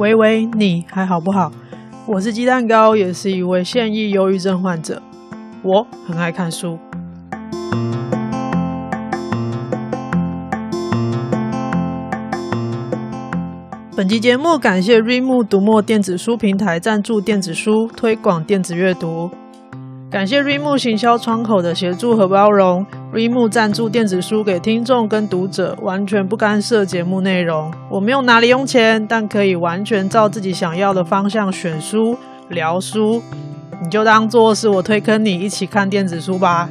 喂喂，你还好不好？我是鸡蛋糕，也是一位现役忧郁症患者。我很爱看书。本期节目感谢 Readmoo 读墨电子书平台赞助电子书，推广电子阅读。感谢 Reimu 行销窗口的协助和包容。Reimu 赞助电子书给听众跟读者，完全不干涉节目内容。我没有拿零用钱，但可以完全照自己想要的方向选书、聊书。你就当做是我推坑你一起看电子书吧。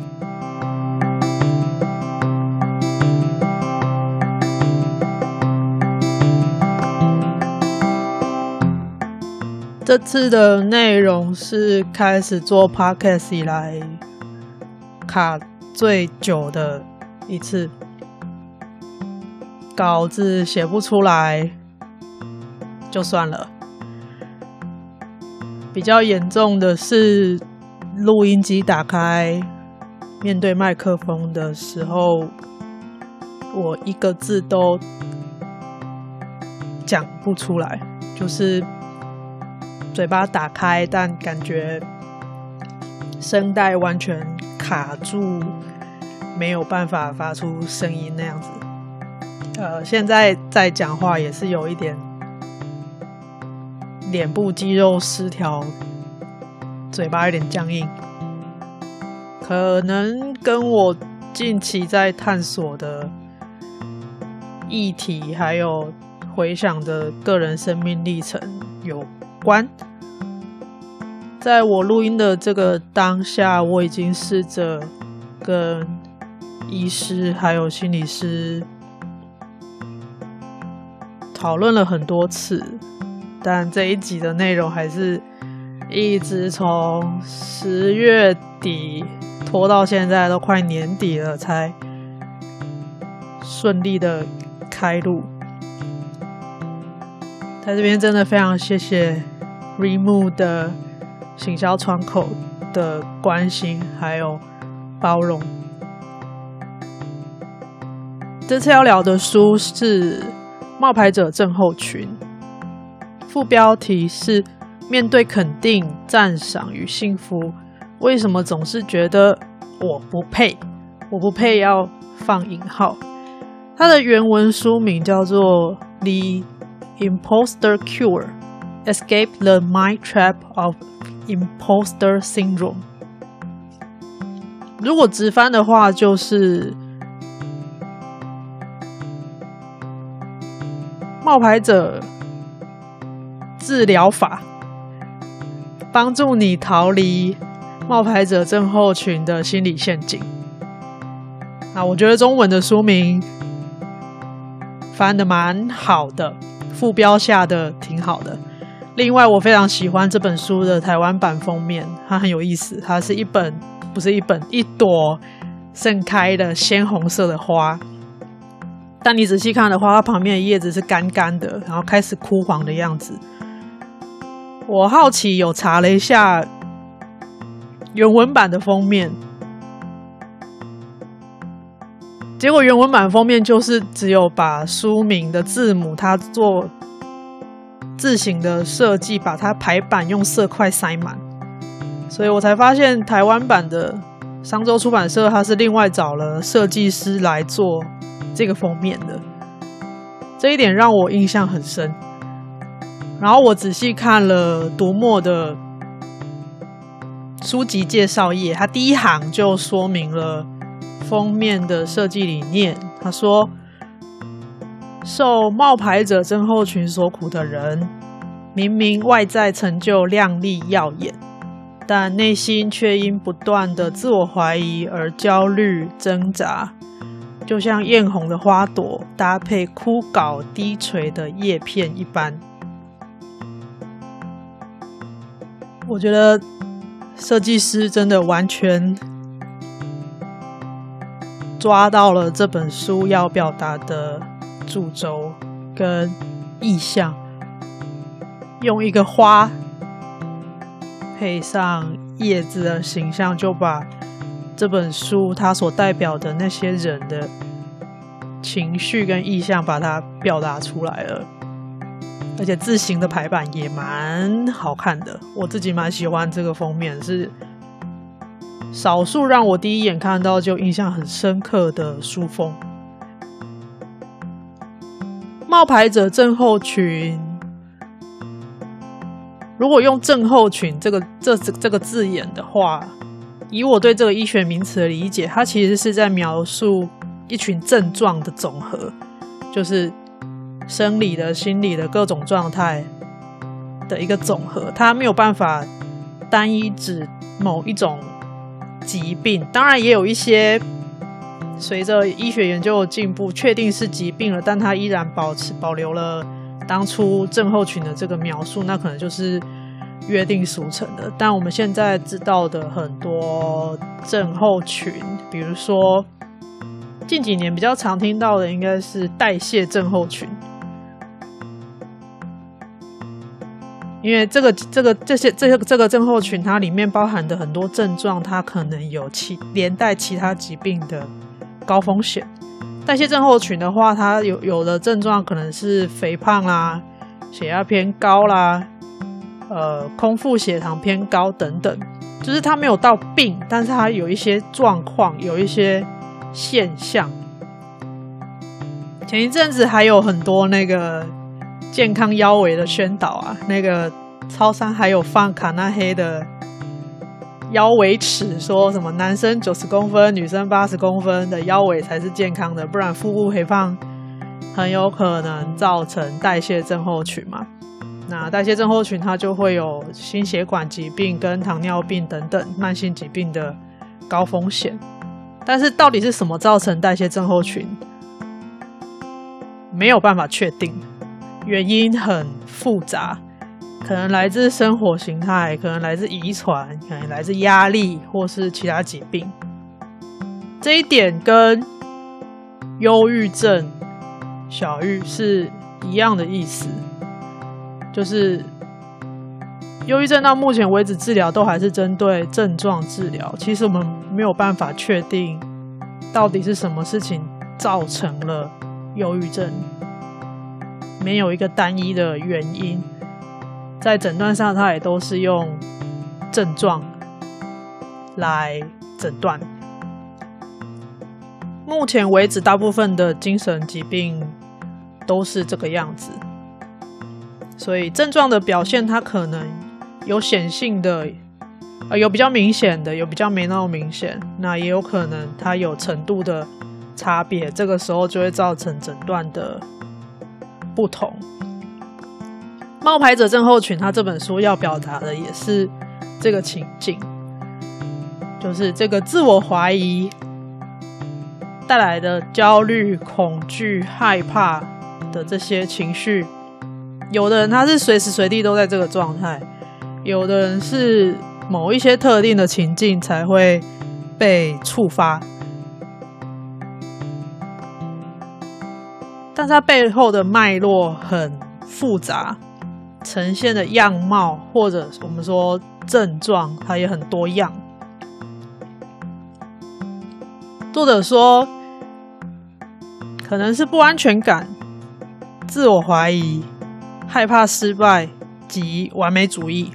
这次的内容是开始做 podcast 以来卡最久的一次，稿子写不出来就算了。比较严重的是录音机打开，面对麦克风的时候，我一个字都讲不出来，就是。嘴巴打开，但感觉声带完全卡住，没有办法发出声音那样子。呃，现在在讲话也是有一点脸部肌肉失调，嘴巴有点僵硬，可能跟我近期在探索的议题，还有回想的个人生命历程有关，在我录音的这个当下，我已经试着跟医师还有心理师讨论了很多次，但这一集的内容还是一直从十月底拖到现在，都快年底了才顺利的开录。在这边真的非常谢谢。Readmoo 的行销窗口的关心还有包容。这次要聊的书是《冒牌者症候群》，副标题是“面对肯定、赞赏与幸福，为什么总是觉得我不配？我不配要放引号。”它的原文书名叫做《The Imposter Cure》。Escape the mind trap of imposter syndrome。如果直翻的话，就是冒牌者治疗法，帮助你逃离冒牌者症候群的心理陷阱。啊，我觉得中文的书名翻的蛮好的，副标下的挺好的。另外，我非常喜欢这本书的台湾版封面，它很有意思。它是一本，不是一本，一朵盛开的鲜红色的花。但你仔细看的话，它旁边的叶子是干干的，然后开始枯黄的样子。我好奇，有查了一下原文版的封面，结果原文版封面就是只有把书名的字母它做。字形的设计，把它排版用色块塞满，所以我才发现台湾版的商周出版社，它是另外找了设计师来做这个封面的，这一点让我印象很深。然后我仔细看了读墨的书籍介绍页，它第一行就说明了封面的设计理念。他说。受冒牌者症候群所苦的人，明明外在成就亮丽耀眼，但内心却因不断的自我怀疑而焦虑挣扎，就像艳红的花朵搭配枯槁低垂的叶片一般。我觉得设计师真的完全抓到了这本书要表达的。主轴跟意象，用一个花配上叶子的形象，就把这本书它所代表的那些人的情绪跟意象，把它表达出来了。而且字形的排版也蛮好看的，我自己蛮喜欢这个封面，是少数让我第一眼看到就印象很深刻的书封。冒牌者症候群，如果用症候群这个这这个字眼的话，以我对这个医学名词的理解，它其实是在描述一群症状的总和，就是。生理的、心理的各种状态的一个总和，它没有办法单一指某一种疾病。当然，也有一些随着医学研究的进步，确定是疾病了，但它依然保持保留了当初症候群的这个描述，那可能就是约定俗成的。但我们现在知道的很多症候群，比如说近几年比较常听到的，应该是代谢症候群。因为这个、这个、这些、这些、这个症候群，它里面包含的很多症状，它可能有其连带其他疾病的高风险。代谢症候群的话，它有有的症状可能是肥胖啦、血压偏高啦、呃空腹血糖偏高等等，就是它没有到病，但是它有一些状况，有一些现象。前一阵子还有很多那个。健康腰围的宣导啊，那个超商还有放卡那黑的腰围尺，说什么男生九十公分，女生八十公分的腰围才是健康的，不然腹部肥胖很有可能造成代谢症候群嘛。那代谢症候群它就会有心血管疾病跟糖尿病等等慢性疾病的高风险。但是到底是什么造成代谢症候群，没有办法确定。原因很复杂，可能来自生活形态，可能来自遗传，可能来自压力，或是其他疾病。这一点跟忧郁症、小玉是一样的意思，就是忧郁症到目前为止治疗都还是针对症状治疗。其实我们没有办法确定到底是什么事情造成了忧郁症。没有一个单一的原因，在诊断上，它也都是用症状来诊断。目前为止，大部分的精神疾病都是这个样子，所以症状的表现，它可能有显性的，呃，有比较明显的，有比较没那么明显，那也有可能它有程度的差别，这个时候就会造成诊断的。不同，冒牌者症候群，他这本书要表达的也是这个情境，就是这个自我怀疑带来的焦虑、恐惧、害怕的这些情绪。有的人他是随时随地都在这个状态，有的人是某一些特定的情境才会被触发。但它背后的脉络很复杂，呈现的样貌或者我们说症状，它也很多样。作者说，可能是不安全感、自我怀疑、害怕失败及完美主义，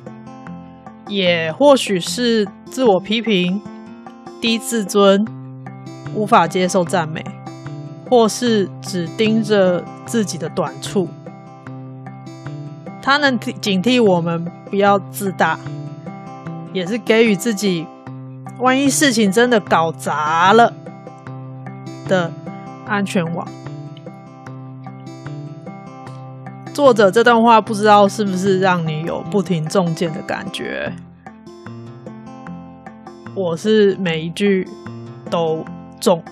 也或许是自我批评、低自尊、无法接受赞美。或是只盯着自己的短处，他能警惕我们不要自大，也是给予自己万一事情真的搞砸了的安全网。作者这段话不知道是不是让你有不停中箭的感觉？我是每一句都中。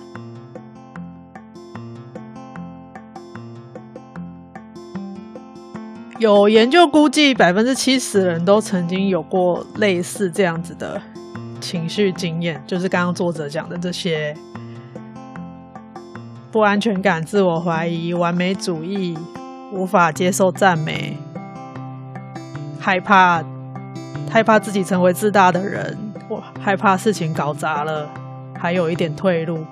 有研究估计，百分之七十的人都曾经有过类似这样子的情绪经验，就是刚刚作者讲的这些不安全感、自我怀疑、完美主义、无法接受赞美、害怕害怕自己成为自大的人，我害怕事情搞砸了，还有一点退路。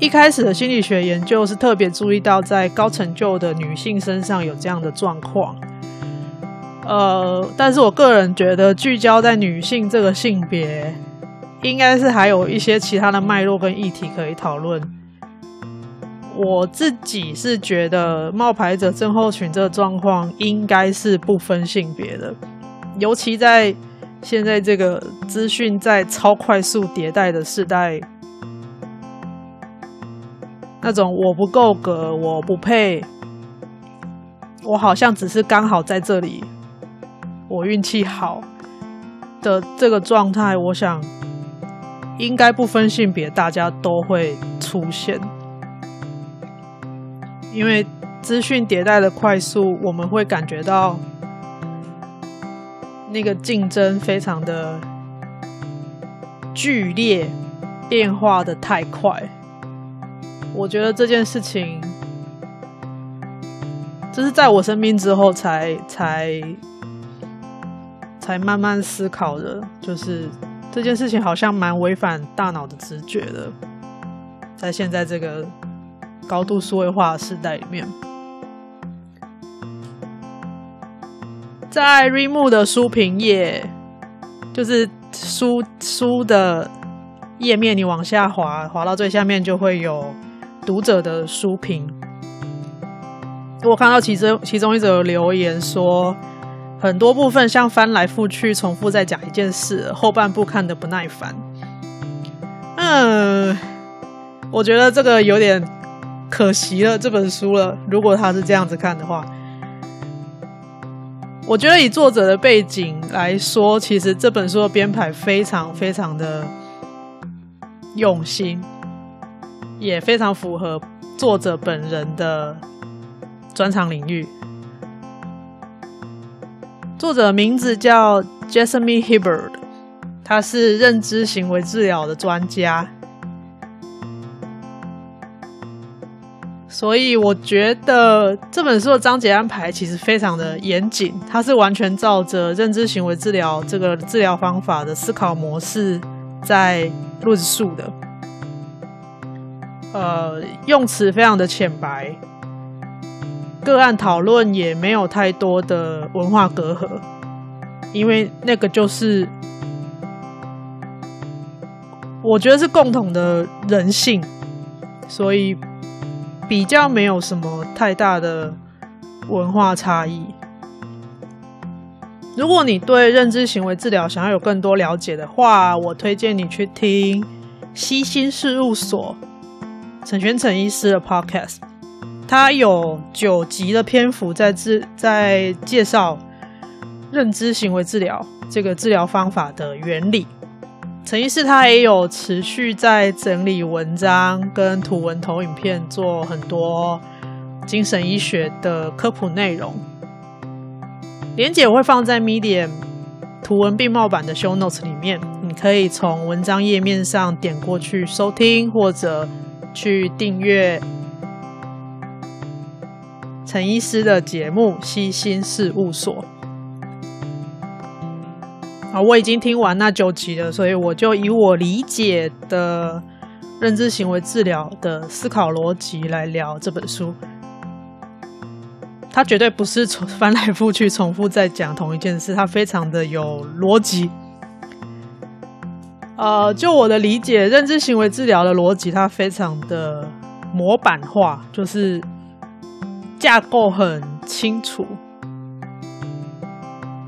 一开始的心理学研究是特别注意到在高成就的女性身上有这样的状况。呃，但是我个人觉得聚焦在女性这个性别，应该是还有一些其他的脉络跟议题可以讨论。我自己是觉得冒牌者症候群这个状况应该是不分性别的，尤其在现在这个资讯在超快速迭代的时代，那种我不够格，我不配，我好像只是刚好在这里，我运气好的这个状态，我想应该不分性别，大家都会出现。因为资讯迭代的快速，我们会感觉到那个竞争非常的剧烈，变化的太快。我觉得这件事情，这是在我生病之后才才才慢慢思考的，就是这件事情好像蛮违反大脑的直觉的，在现在这个。高度数位化的时代里面，在 Remo 的书评页，就是书书的页面，你往下滑，滑到最下面就会有读者的书评。我看到其中其中一则留言说，很多部分像翻来覆去重复在讲一件事，后半部看得不耐烦。嗯，我觉得这个有点。可惜了这本书了。如果他是这样子看的话，我觉得以作者的背景来说，其实这本书的编排非常非常的用心，也非常符合作者本人的专长领域。作者名字叫 Jessamine Hibberd，他是认知行为治疗的专家。所以我觉得这本书的章节安排其实非常的严谨，它是完全照着认知行为治疗这个治疗方法的思考模式在论述的。呃，用词非常的浅白，个案讨论也没有太多的文化隔阂，因为那个就是我觉得是共同的人性，所以。比较没有什么太大的文化差异。如果你对认知行为治疗想要有更多了解的话，我推荐你去听析心事务所陈璇丞医师的 Podcast，他有九集的篇幅在治在介绍认知行为治疗这个治疗方法的原理。陈医师他也有持续在整理文章跟图文投影片，做很多精神医学的科普内容。连结我会放在 Medium 图文并茂版的 Show Notes 里面，你可以从文章页面上点过去收听，或者去订阅陈医师的节目《悉心事务所》。啊，我已经听完那九集了，所以我就以我理解的认知行为治疗的思考逻辑来聊这本书。它绝对不是重翻来覆去重复在讲同一件事，它非常的有逻辑。呃，就我的理解，认知行为治疗的逻辑它非常的模板化，就是架构很清楚。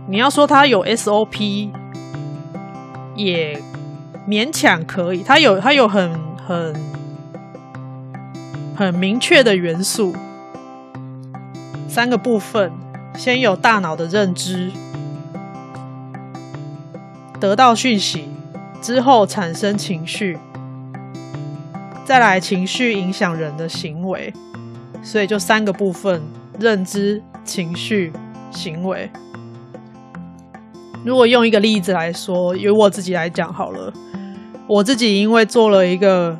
你要说它有 SOP，也勉强可以。它有它有很很很明确的元素，三个部分：先有大脑的认知，得到讯息之后产生情绪，再来情绪影响人的行为。所以就三个部分：认知、情绪、行为。如果用一个例子来说，由我自己来讲好了。我自己因为做了一个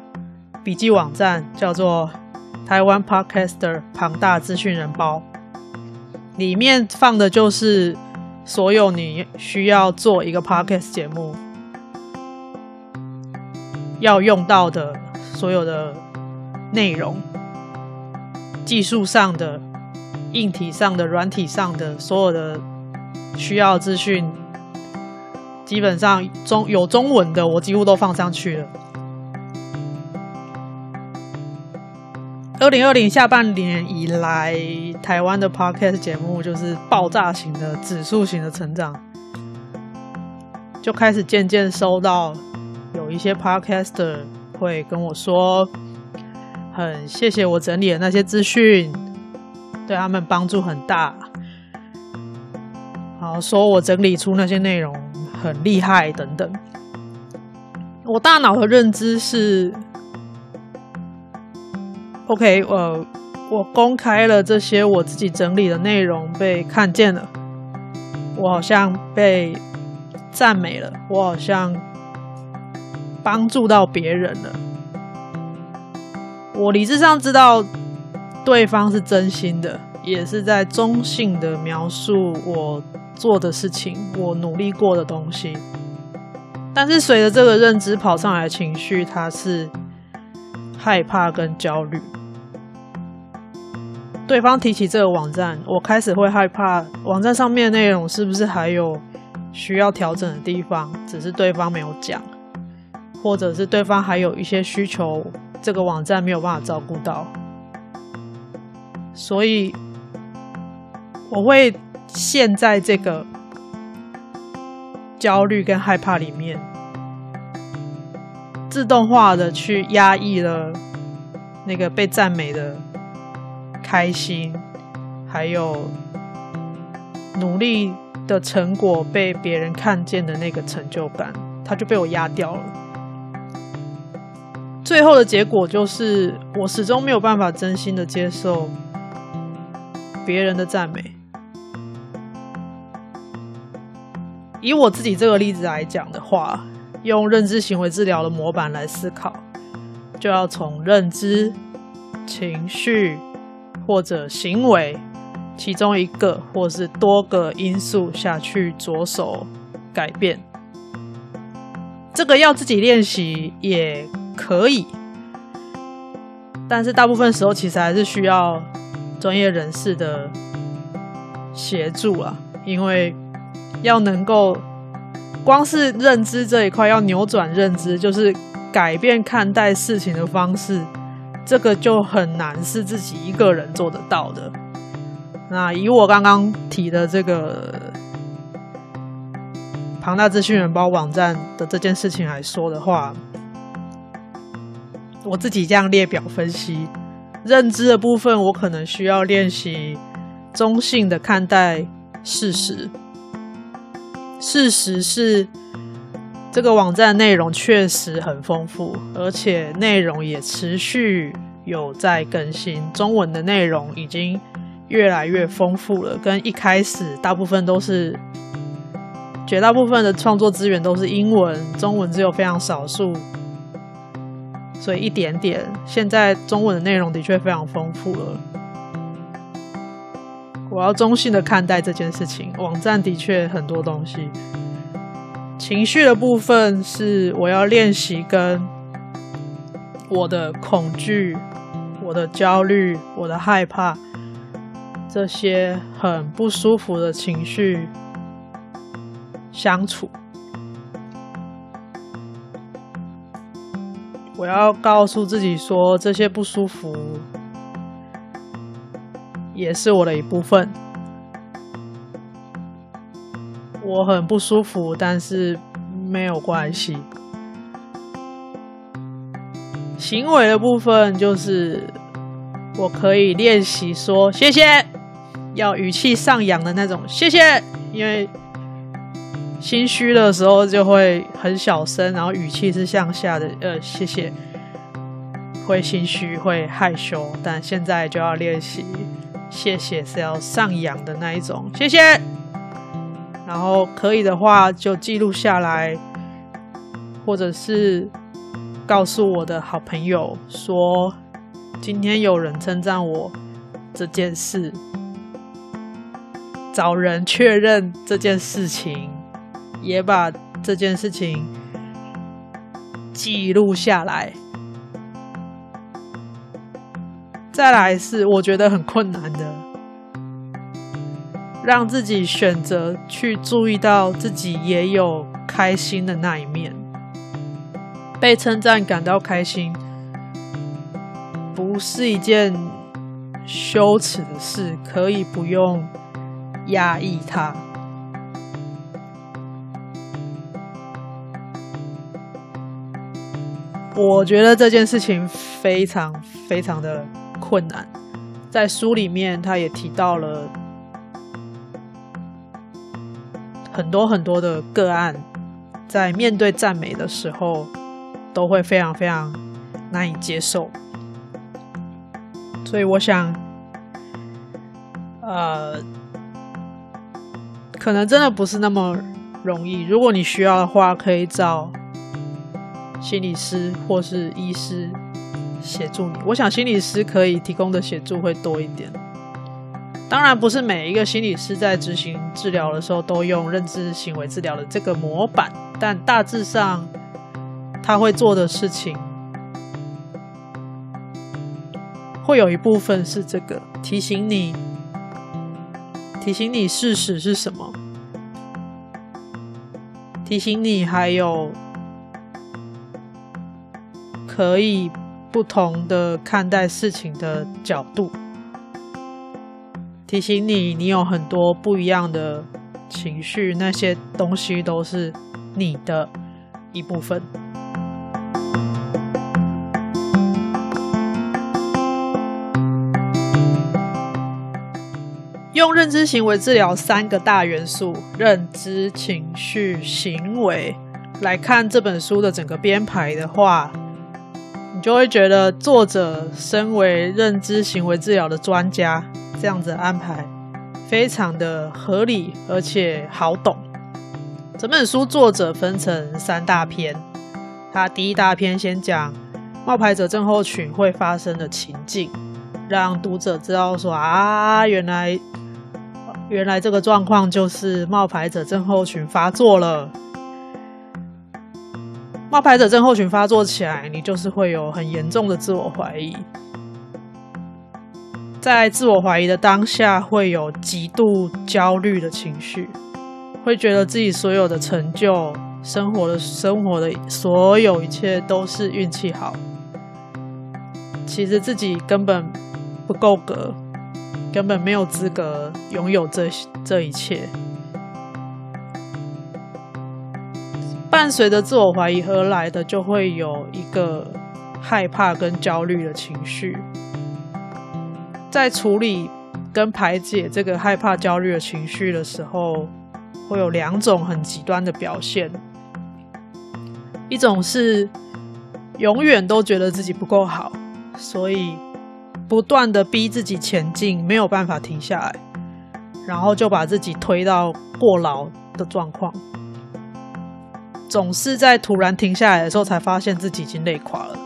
笔记网站，叫做《台湾 Podcaster 庞大资讯人包》，里面放的就是所有你需要做一个 Podcast 节目要用到的所有的内容，技术上的、硬体上的、软体上的所有的需要资讯，基本上中有中文的，我几乎都放上去了。二零二零下半年以来，台湾的 Podcast 节目就是爆炸型的、指数型的成长，就开始渐渐收到有一些 Podcaster 会跟我说，很谢谢我整理的那些资讯，对他们帮助很大。好，说我整理出那些内容很厉害等等。我大脑的认知是，OK，呃，我公开了这些我自己整理的内容被看见了，我好像被赞美了，我好像帮助到别人了。我理智上知道对方是真心的，也是在中性的描述我做的事情，我努力过的东西，但是随着这个认知跑上来的情绪，它是害怕跟焦虑。对方提起这个网站，我开始会害怕网站上面内容是不是还有需要调整的地方，只是对方没有讲，或者是对方还有一些需求，这个网站没有办法照顾到，所以我会。陷在这个焦虑跟害怕里面，自动化的去压抑了那个被赞美的开心，还有努力的成果被别人看见的那个成就感，它就被我压掉了。最后的结果就是，我始终没有办法真心的接受别人的赞美。以我自己这个例子来讲的话，用认知行为治疗的模板来思考，就要从认知、情绪或者行为其中一个或是多个因素下去着手改变。这个要自己练习也可以，但是大部分时候其实还是需要专业人士的协助啊，因为。要能够光是认知这一块，要扭转认知，就是改变看待事情的方式，这个就很难是自己一个人做得到的。那以我刚刚提的这个庞大资讯元包网站的这件事情来说的话，我自己这样列表分析，认知的部分，我可能需要练习中性的看待事实。事实是，这个网站内容确实很丰富，而且内容也持续有在更新。中文的内容已经越来越丰富了，跟一开始大部分都是，绝大部分的创作资源都是英文，中文只有非常少数，所以一点点。现在中文的内容的确非常丰富了。我要中性的看待这件事情。网站的确很多东西，情绪的部分是我要练习跟我的恐惧、我的焦虑、我的害怕这些很不舒服的情绪相处。我要告诉自己说，这些不舒服。也是我的一部分，我很不舒服，但是没有关系。行为的部分就是我可以练习说谢谢，要语气上扬的那种谢谢，因为心虚的时候就会很小声，然后语气是向下的，呃，谢谢，会心虚，会害羞，但现在就要练习。谢谢是要上扬的那一种，谢谢。然后可以的话就记录下来，或者是告诉我的好朋友说，今天有人称赞我这件事，找人确认这件事情，也把这件事情记录下来。再来是我觉得很困难的，让自己选择去注意到自己也有开心的那一面，被称赞感到开心，不是一件羞耻的事，可以不用压抑它。我觉得这件事情非常非常的困难，在书里面他也提到了很多很多的个案，在面对赞美的时候都会非常非常难以接受，所以我想，呃，可能真的不是那么容易。如果你需要的话，可以找。心理师或是医师协助你，我想心理师可以提供的协助会多一点。当然，不是每一个心理师在执行治疗的时候都用认知行为治疗的这个模板，但大致上他会做的事情，会有一部分是这个提醒你，提醒你事实是什么，提醒你还有。可以不同的看待事情的角度，提醒你，你有很多不一样的情绪，那些东西都是你的一部分。用认知行为治疗三个大元素：认知、情绪、行为来看这本书的整个编排的话。就会觉得作者身为认知行为治疗的专家，这样子安排非常的合理，而且好懂。整本书作者分成三大篇，他第一大篇先讲冒牌者症候群会发生的情境，让读者知道说啊，原来原来这个状况就是冒牌者症候群发作了。冒牌者症候群发作起来，你就是会有很严重的自我怀疑，在自我怀疑的当下，会有极度焦虑的情绪，会觉得自己所有的成就、生活的生活的所有一切都是运气好，其实自己根本不够格，根本没有资格拥有这这一切。伴随着自我怀疑而来的，就会有一个害怕跟焦虑的情绪。在处理跟排解这个害怕、焦虑的情绪的时候，会有两种很极端的表现。一种是永远都觉得自己不够好，所以不断的逼自己前进，没有办法停下来，然后就把自己推到过劳的状况。总是在突然停下来的时候，才发现自己已经累垮了。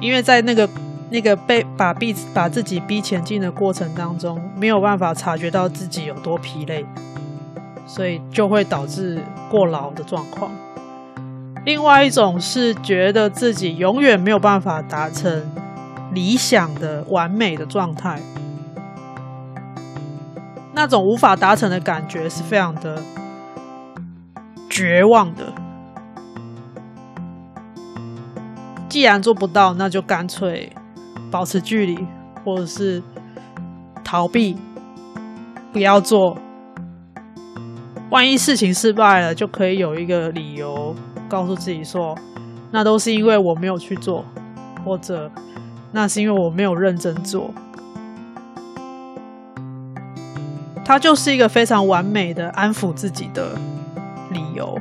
因为在那个那个被把逼把自己逼前进的过程当中，没有办法察觉到自己有多疲累，所以就会导致过劳的状况。另外一种是觉得自己永远没有办法达成理想的完美的状态，那种无法达成的感觉是非常的。绝望的，既然做不到，那就干脆保持距离，或者是逃避，不要做。万一事情失败了，就可以有一个理由告诉自己说，那都是因为我没有去做，或者那是因为我没有认真做。它就是一个非常完美的安抚自己的。理由。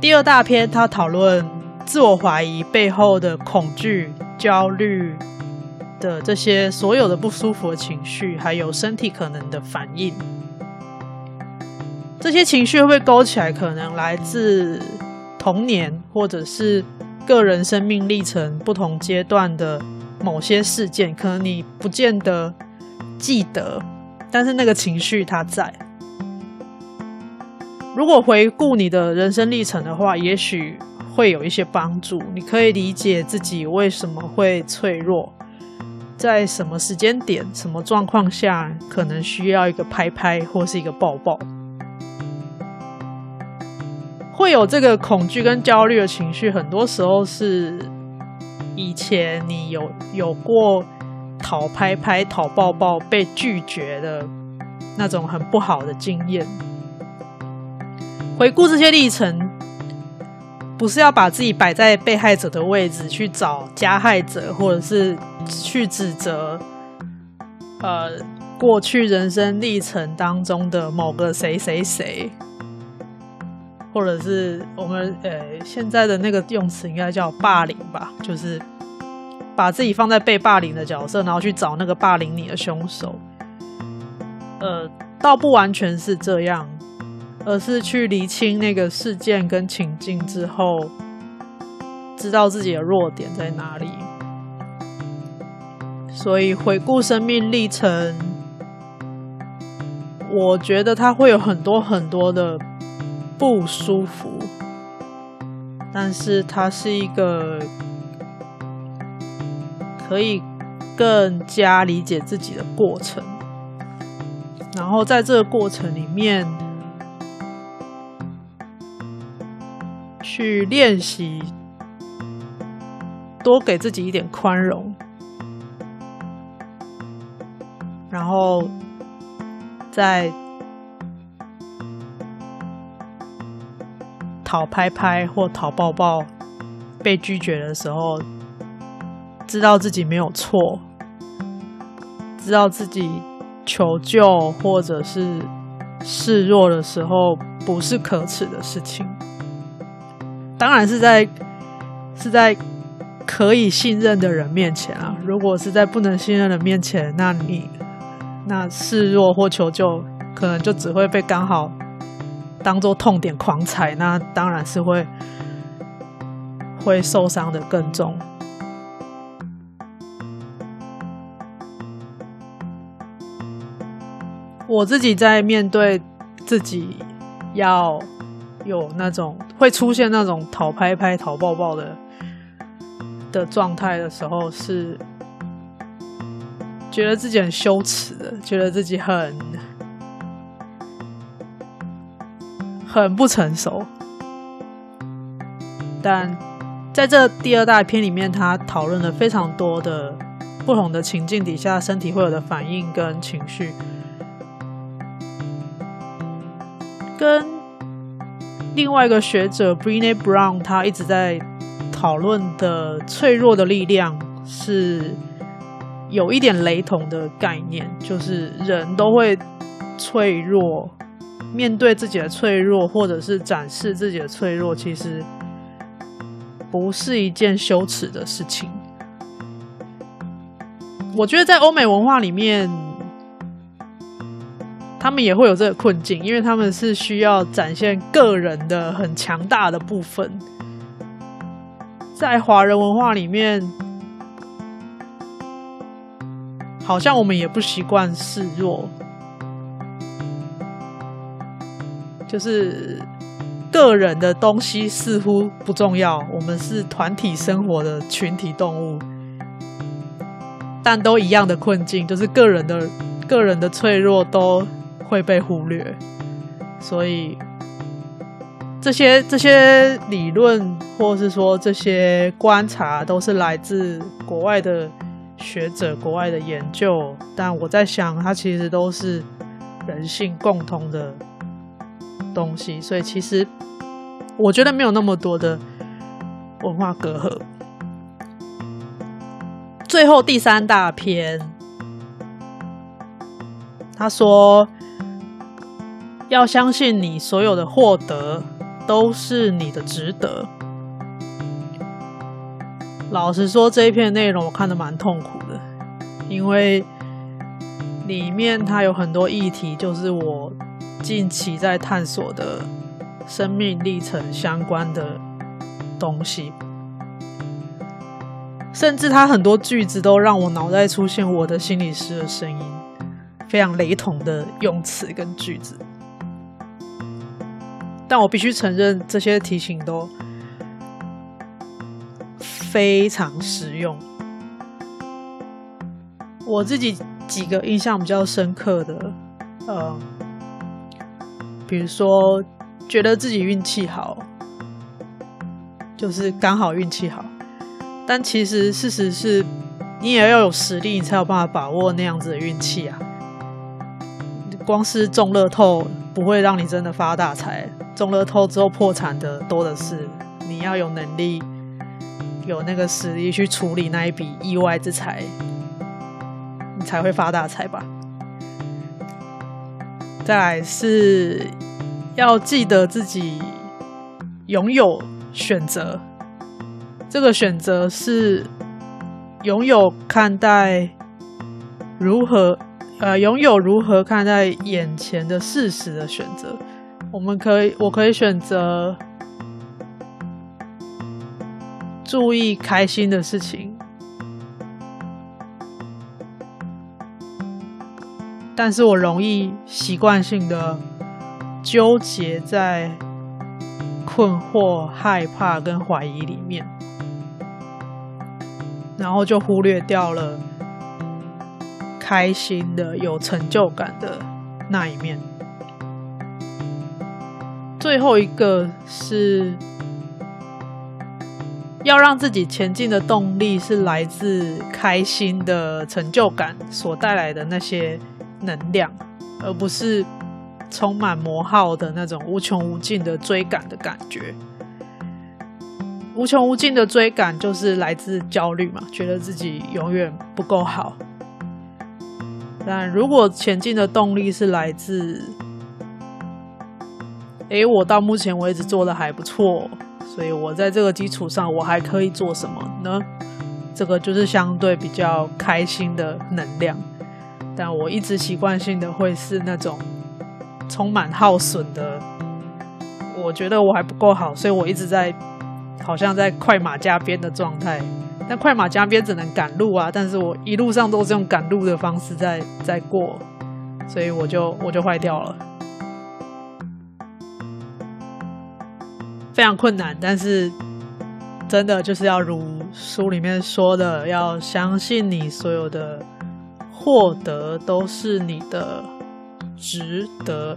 第二大篇，他讨论自我怀疑背后的恐惧、焦虑的这些所有的不舒服的情绪，还有身体可能的反应。这些情绪会不会勾起来？可能来自童年，或者是个人生命历程不同阶段的某些事件，可能你不见得记得。但是那个情绪它在。如果回顾你的人生历程的话，也许会有一些帮助。你可以理解自己为什么会脆弱，在什么时间点、什么状况下，可能需要一个拍拍或是一个抱抱。会有这个恐惧跟焦虑的情绪，很多时候是以前你有有过讨拍拍、讨抱抱被拒绝的那种很不好的经验。回顾这些历程，不是要把自己摆在被害者的位置去找加害者，或者是去指责，呃，过去人生历程当中的某个谁谁谁。或者是我们呃、现在的那个用词应该叫霸凌吧，就是把自己放在被霸凌的角色，然后去找那个霸凌你的凶手。呃，倒不完全是这样，而是去厘清那个事件跟情境之后，知道自己的弱点在哪里。所以回顾生命历程，我觉得它会有很多很多的。不舒服，但是它是一个可以更加理解自己的过程。然后在这个过程里面，去练习多给自己一点宽容，然后在。讨拍拍或讨抱抱被拒绝的时候，知道自己没有错，知道自己求救或者是示弱的时候不是可耻的事情。当然是在是在可以信任的人面前啊。如果是在不能信任的面前，那你那示弱或求救，可能就只会被刚好。当做痛点狂踩，那当然是会会受伤的更重。我自己在面对自己要有那种会出现那种讨拍拍、讨抱抱的的状态的时候，是觉得自己很羞耻的，觉得自己很。很不成熟，但在这第二大篇里面，他讨论了非常多的不同的情境底下身体会有的反应跟情绪，跟另外一个学者 Brené Brown 他一直在讨论的脆弱的力量是有一点雷同的概念，就是人都会脆弱。面对自己的脆弱，或者是展示自己的脆弱，其实不是一件羞耻的事情。我觉得在欧美文化里面，他们也会有这个困境，因为他们是需要展现个人的很强大的部分。在华人文化里面，好像我们也不习惯示弱。就是个人的东西似乎不重要，我们是团体生活的群体动物，但都一样的困境，就是个人的个人的脆弱都会被忽略，所以这些这些理论或是说这些观察都是来自国外的学者、国外的研究，但我在想，它其实都是人性共通的。东西，所以其实我觉得没有那么多的文化隔阂。最后第三大篇，他说要相信你所有的获得都是你的值得。老实说，这一篇内容我看的蛮痛苦的，因为里面它有很多议题，就是我。近期在探索的生命历程相关的东西，甚至它很多句子都让我脑袋出现我的心理师的声音，非常雷同的用词跟句子。但我必须承认，这些题型都非常实用。我自己几个印象比较深刻的，呃，比如说觉得自己运气好，就是刚好运气好，但其实事实是，你也要有实力，你才有办法把握那样子的运气啊。光是中乐透不会让你真的发大财，中乐透之后破产的多的是。你要有能力，有那个实力去处理那一笔意外之财，你才会发大财吧。再来是要记得自己拥有选择，这个选择是拥有看待如何。呃，拥有如何看待眼前的事实的选择，我们可以，我可以选择注意开心的事情，但是我容易习惯性的纠结在困惑、害怕跟怀疑里面，然后就忽略掉了。开心的、有成就感的那一面。最后一个是要让自己前进的动力是来自开心的成就感所带来的那些能量，而不是充满磨耗的那种无穷无尽的追赶的感觉。无穷无尽的追赶就是来自焦虑嘛，觉得自己永远不够好。但如果前进的动力是来自，诶，我到目前为止做的还不错，所以我在这个基础上我还可以做什么呢？这个就是相对比较开心的能量。但我一直习惯性的会是那种充满耗损的，我觉得我还不够好，所以我一直在好像在快马加鞭的状态。但快马加鞭只能赶路啊！但是我一路上都是用赶路的方式在在过，所以我就我就坏掉了，非常困难。但是真的就是要如书里面说的，要相信你所有的获得都是你的值得。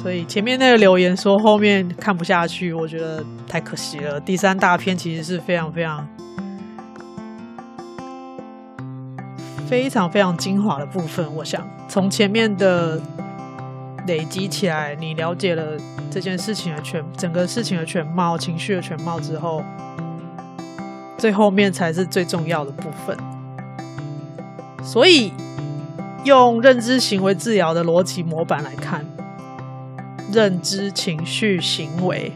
所以前面那个留言说后面看不下去，我觉得太可惜了。第三大篇其实是非常非常非常非常精华的部分。我想从前面的累积起来，你了解了这件事情的全整个事情的全貌、情绪的全貌之后，最后面才是最重要的部分。所以用认知行为治疗的逻辑模板来看。认知、情绪、行为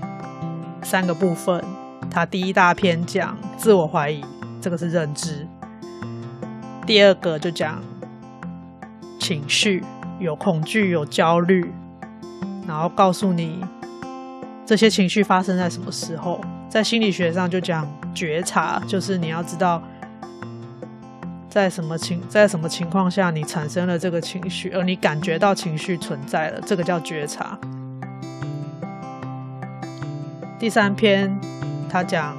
三个部分。他第一大篇讲自我怀疑，这个是认知；第二个就讲情绪，有恐惧、有焦虑，然后告诉你这些情绪发生在什么时候。在心理学上就讲觉察，就是你要知道在什么情在什么情况下你产生了这个情绪，而你感觉到情绪存在了，这个叫觉察。第三篇，他讲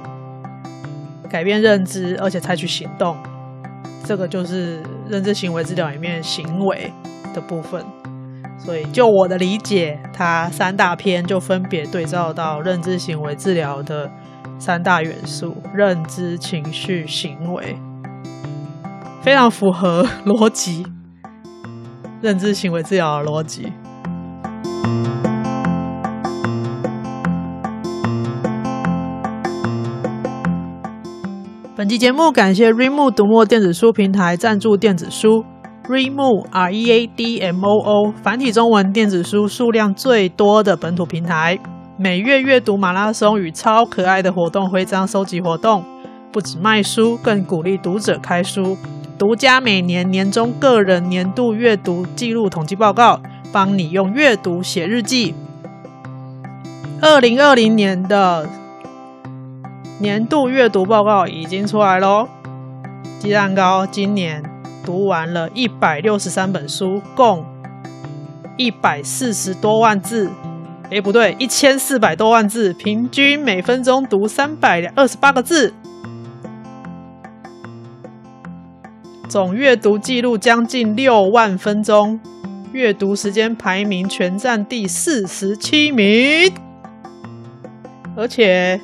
改变认知，而且采取行动，这个就是认知行为治疗里面行为的部分。所以，就我的理解，他三大篇就分别对照到认知行为治疗的三大元素：认知、情绪、行为，非常符合逻辑，认知行为治疗的逻辑。本期节目感谢 r e m o 读墨电子书平台赞助电子书 r e m o R E A D M O O 繁体中文电子书数量最多的本土平台。每月阅读马拉松与超可爱的活动徽章收集活动，不止卖书，更鼓励读者开书。独家每年年终个人年度阅读记录统计报告，帮你用阅读写日记。二零二零年的。年度阅读报告已经出来喽！鸡蛋糕今年读完了一百六十三本书，共一百四十多万字，哎，不对，一千四百多万字，平均每分钟读三百二十八个字，总阅读记录将近六万分钟，阅读时间排名全站第四十七名，而且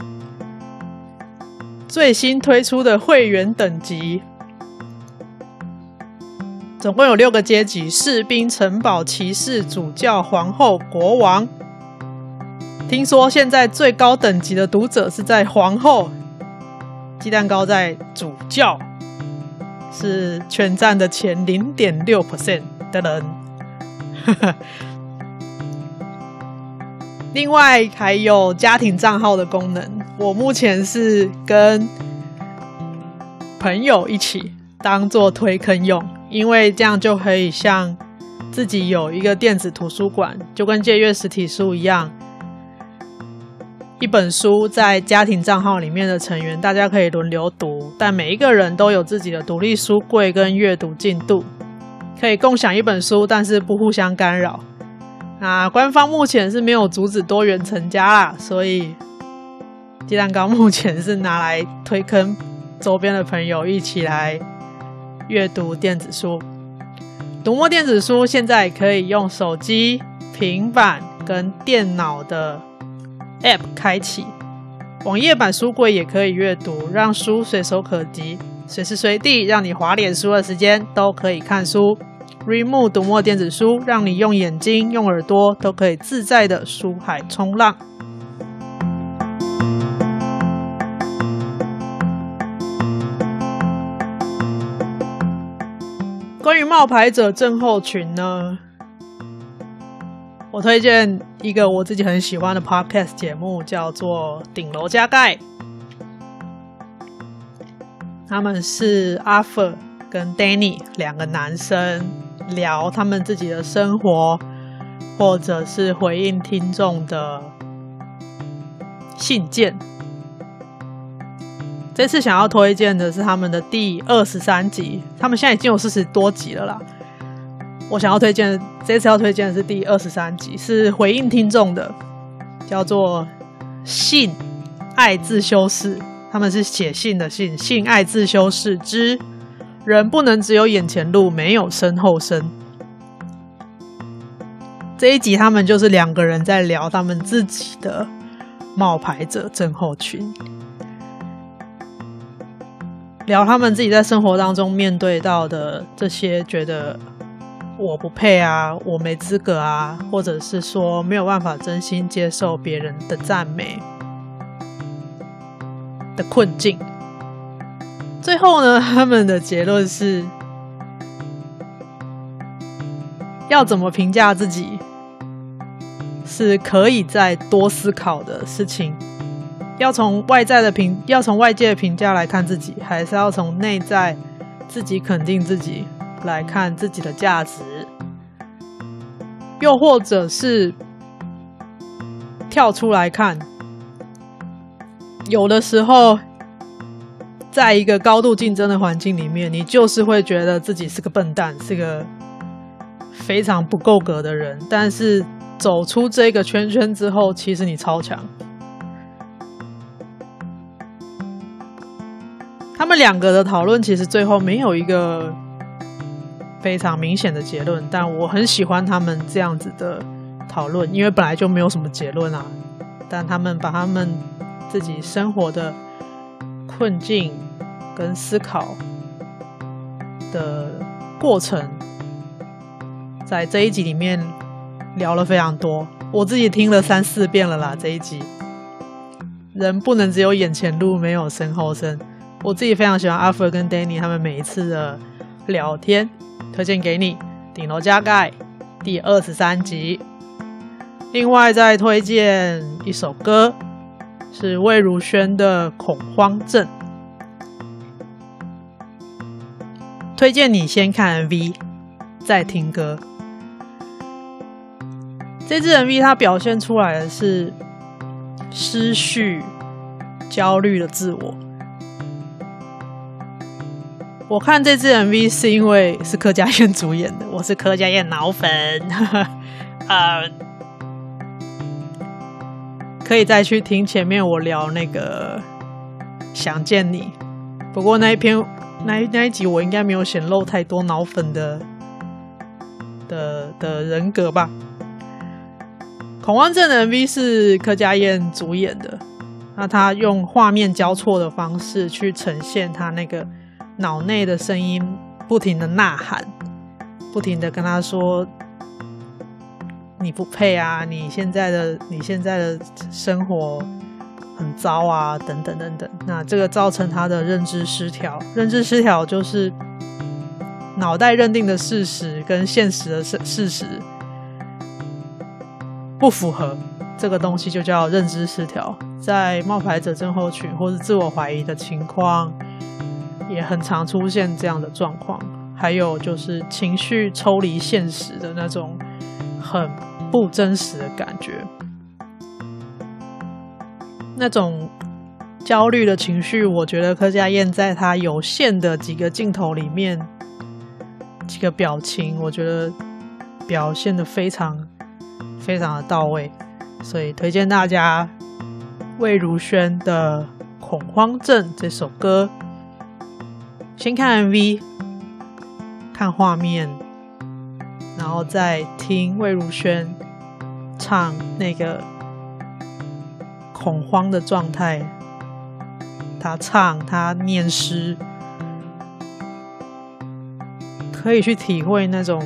最新推出的会员等级，总共有六个阶级：士兵、城堡、骑士、主教、皇后、国王。听说现在最高等级的读者是在皇后，鸡蛋糕在主教，是全站的前零点六 percent 的人。另外还有家庭账号的功能，我目前是跟朋友一起当做推坑用，因为这样就可以像自己有一个电子图书馆，就跟借阅实体书一样。一本书在家庭账号里面的成员，大家可以轮流读，但每一个人都有自己的独立书柜跟阅读进度，可以共享一本书，但是不互相干扰。那官方目前是没有阻止多元成家啦，所以鸡蛋糕目前是拿来推坑周边的朋友一起来阅读电子书。读墨电子书现在可以用手机、平板跟电脑的。App 开启，网页版书柜也可以阅读，让书随手可及，随时随地让你划脸书的时间都可以看书。Remo 读墨电子书，让你用眼睛、用耳朵都可以自在的书海冲浪。冒牌者症候群呢？我推荐一个我自己很喜欢的 podcast 节目，叫做《顶楼加盖》。他们是阿斐跟 Danny 两个男生聊他们自己的生活，或者是回应听众的信件。这次想要推荐的是他们的第二十三集，他们现在已经有四十多集了啦。我想要推荐，这次要推荐的是第二十三集，是回应听众的，叫做“性爱自修室”。他们是写信的信，“性爱自修室之人不能只有眼前路，没有身后身”。这一集他们就是两个人在聊他们自己的冒牌者症候群，聊他们自己在生活当中面对到的这些觉得。我不配啊，我没资格啊，或者是说没有办法真心接受别人的赞美的困境。最后呢，他们的结论是要怎么评价自己，是可以再多思考的事情。要从外在的评，要从外界的评价来看自己，还是要从内在自己肯定自己？来看自己的价值，又或者是跳出来看，有的时候，在一个高度竞争的环境里面，你就是会觉得自己是个笨蛋，是个非常不够格的人。但是走出这个圈圈之后，其实你超强。他们两个的讨论，其实最后没有一个。非常明显的结论，但我很喜欢他们这样子的讨论，因为本来就没有什么结论啊。但他们把他们自己生活的困境跟思考的过程，在这一集里面聊了非常多，我自己听了三四遍了啦。这一集，人不能只有眼前路，没有身后身。我自己非常喜欢阿福跟 Danny 他们每一次的聊天。推荐给你《顶楼加盖》第二十三集。另外再推荐一首歌，是魏如萱的《恐慌症》。推荐你先看 MV，再听歌。这支 MV 它表现出来的是失序、焦虑的自我。我看这支 MV 是因为是柯佳嬿主演的，我是柯佳嬿脑粉，呃，可以再去听前面我聊那个想见你。不过那一篇那一那一集我应该没有显露太多脑粉的的的人格吧。恐慌症的 MV 是柯佳嬿主演的，那他用画面交错的方式去呈现他那个脑内的声音，不停的呐喊，不停的跟他说：“你不配啊！你现在的你现在的生活很糟啊！等等等等。”那这个造成他的认知失调，认知失调就是脑袋认定的事实跟现实的事事实。不符合这个东西就叫认知失调，在冒牌者症候群或是自我怀疑的情况，也很常出现这样的状况。还有就是情绪抽离现实的那种很不真实的感觉，那种焦虑的情绪，我觉得柯佳嬿在她有限的几个镜头里面，几个表情，我觉得表现的非常。非常的到位，所以推荐大家魏如萱的《恐慌症》这首歌。先看 MV，看画面，然后再听魏如萱唱那个恐慌的状态。她唱，她念诗，可以去体会那种。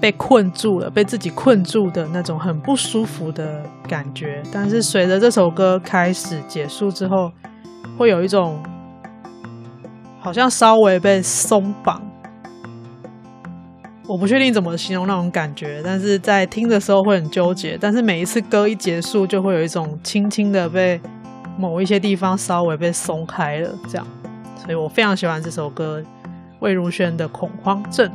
被困住了，被自己困住的那种很不舒服的感觉。但是随着这首歌开始结束之后，会有一种好像稍微被松绑。我不确定怎么形容那种感觉，但是在听的时候会很纠结。但是每一次歌一结束，就会有一种轻轻的被某一些地方稍微被松开了，这样。所以我非常喜欢这首歌，魏如萱的《恐慌症》。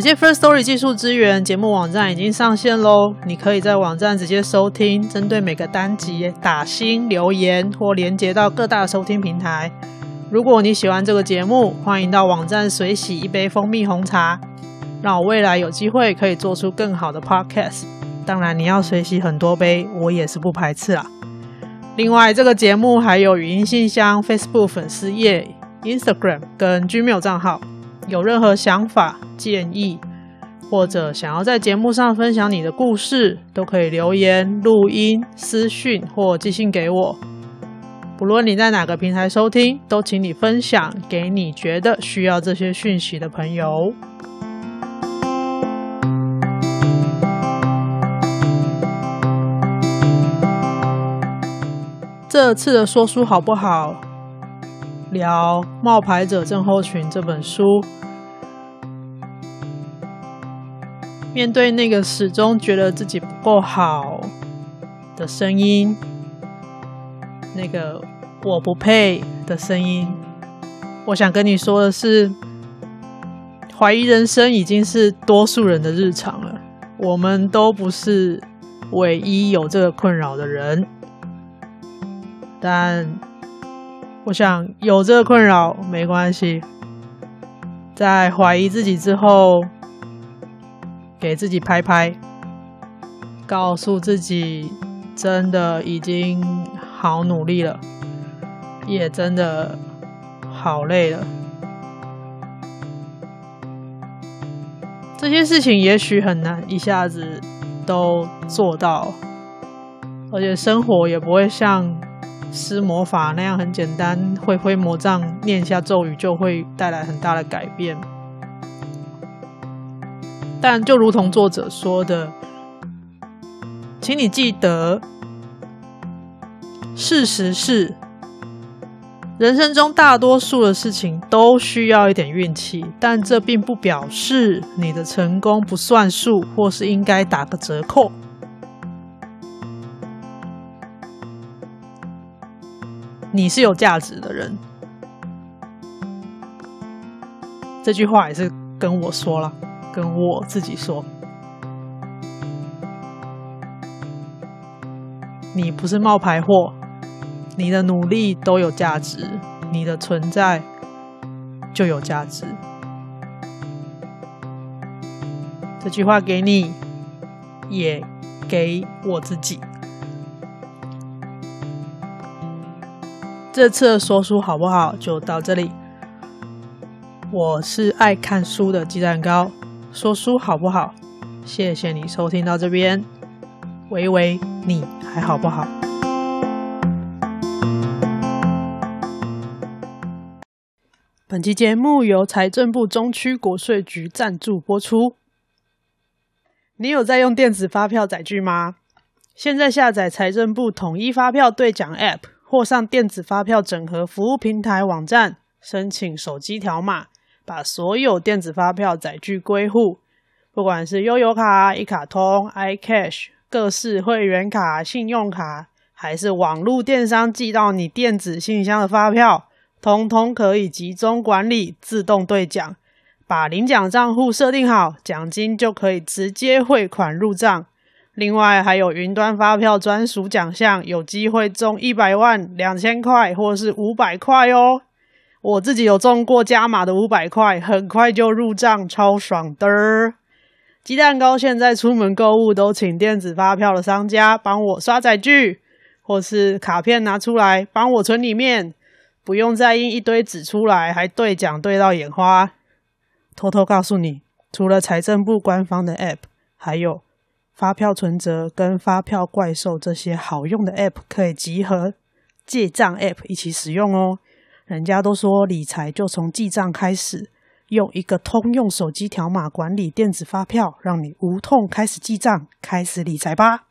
感谢 First Story 技术支援，节目网站已经上线喽！你可以在网站直接收听，针对每个单集打星留言或连接到各大收听平台。如果你喜欢这个节目，欢迎到网站随喜一杯蜂蜜红茶，让我未来有机会可以做出更好的 Podcast。当然，你要随喜很多杯，我也是不排斥啦。另外，这个节目还有语音信箱、Facebook 粉丝页、Instagram 跟 Gmail 账号。有任何想法、建议，或者想要在节目上分享你的故事，都可以留言、录音、私讯或寄信给我。不论你在哪个平台收听，都请你分享给你觉得需要这些讯息的朋友。这次的说书好不好？聊《冒牌者症候群》这本书，面对那个始终觉得自己不够好的声音，那个我不配的声音，我想跟你说的是，怀疑人生已经是多数人的日常了。我们都不是唯一有这个困扰的人，但。我想有这个困扰没关系，在怀疑自己之后，给自己拍拍，告诉自己真的已经好努力了，也真的好累了。这些事情也许很难一下子都做到，而且生活也不会像。施魔法那样很简单，挥挥魔杖，念一下咒语就会带来很大的改变。但就如同作者说的，请你记得，事实是，人生中大多数的事情都需要一点运气，但这并不表示你的成功不算数，或是应该打个折扣。你是有价值的人，这句话也是跟我说了，跟我自己说。你不是冒牌货，你的努力都有价值，你的存在就有价值。这句话给你，也给我自己。这次的说书好不好？就到这里。我是爱看书的鸡蛋糕，说书好不好？谢谢你收听到这边。喂喂，你还好不好？本期节目由财政部中区国税局赞助播出。你有在用电子发票载具吗？现在下载财政部统一发票兑奖 App，或上电子发票整合服务平台网站申请手机条码，把所有电子发票载具归户。不管是悠游卡、一卡通、iCash、各式会员卡、信用卡，还是网络电商寄到你电子信箱的发票。通通可以集中管理，自动兑奖。把领奖账户设定好，奖金就可以直接汇款入账。另外，还有云端发票专属奖项，有机会中一百万、两千块或是五百块哦。我自己有中过加码的五百块，很快就入账，超爽的。鸡蛋糕现在出门购物都请电子发票的商家帮我刷载具，或是卡片拿出来帮我存里面。不用再印一堆纸出来，还兑奖兑到眼花。偷偷告诉你，除了财政部官方的 App，还有发票存折跟发票怪兽这些好用的 App 可以集合记账 App 一起使用哦。人家都说理财就从记账开始，用一个通用手机条码管理电子发票，让你无痛开始记账，开始理财吧。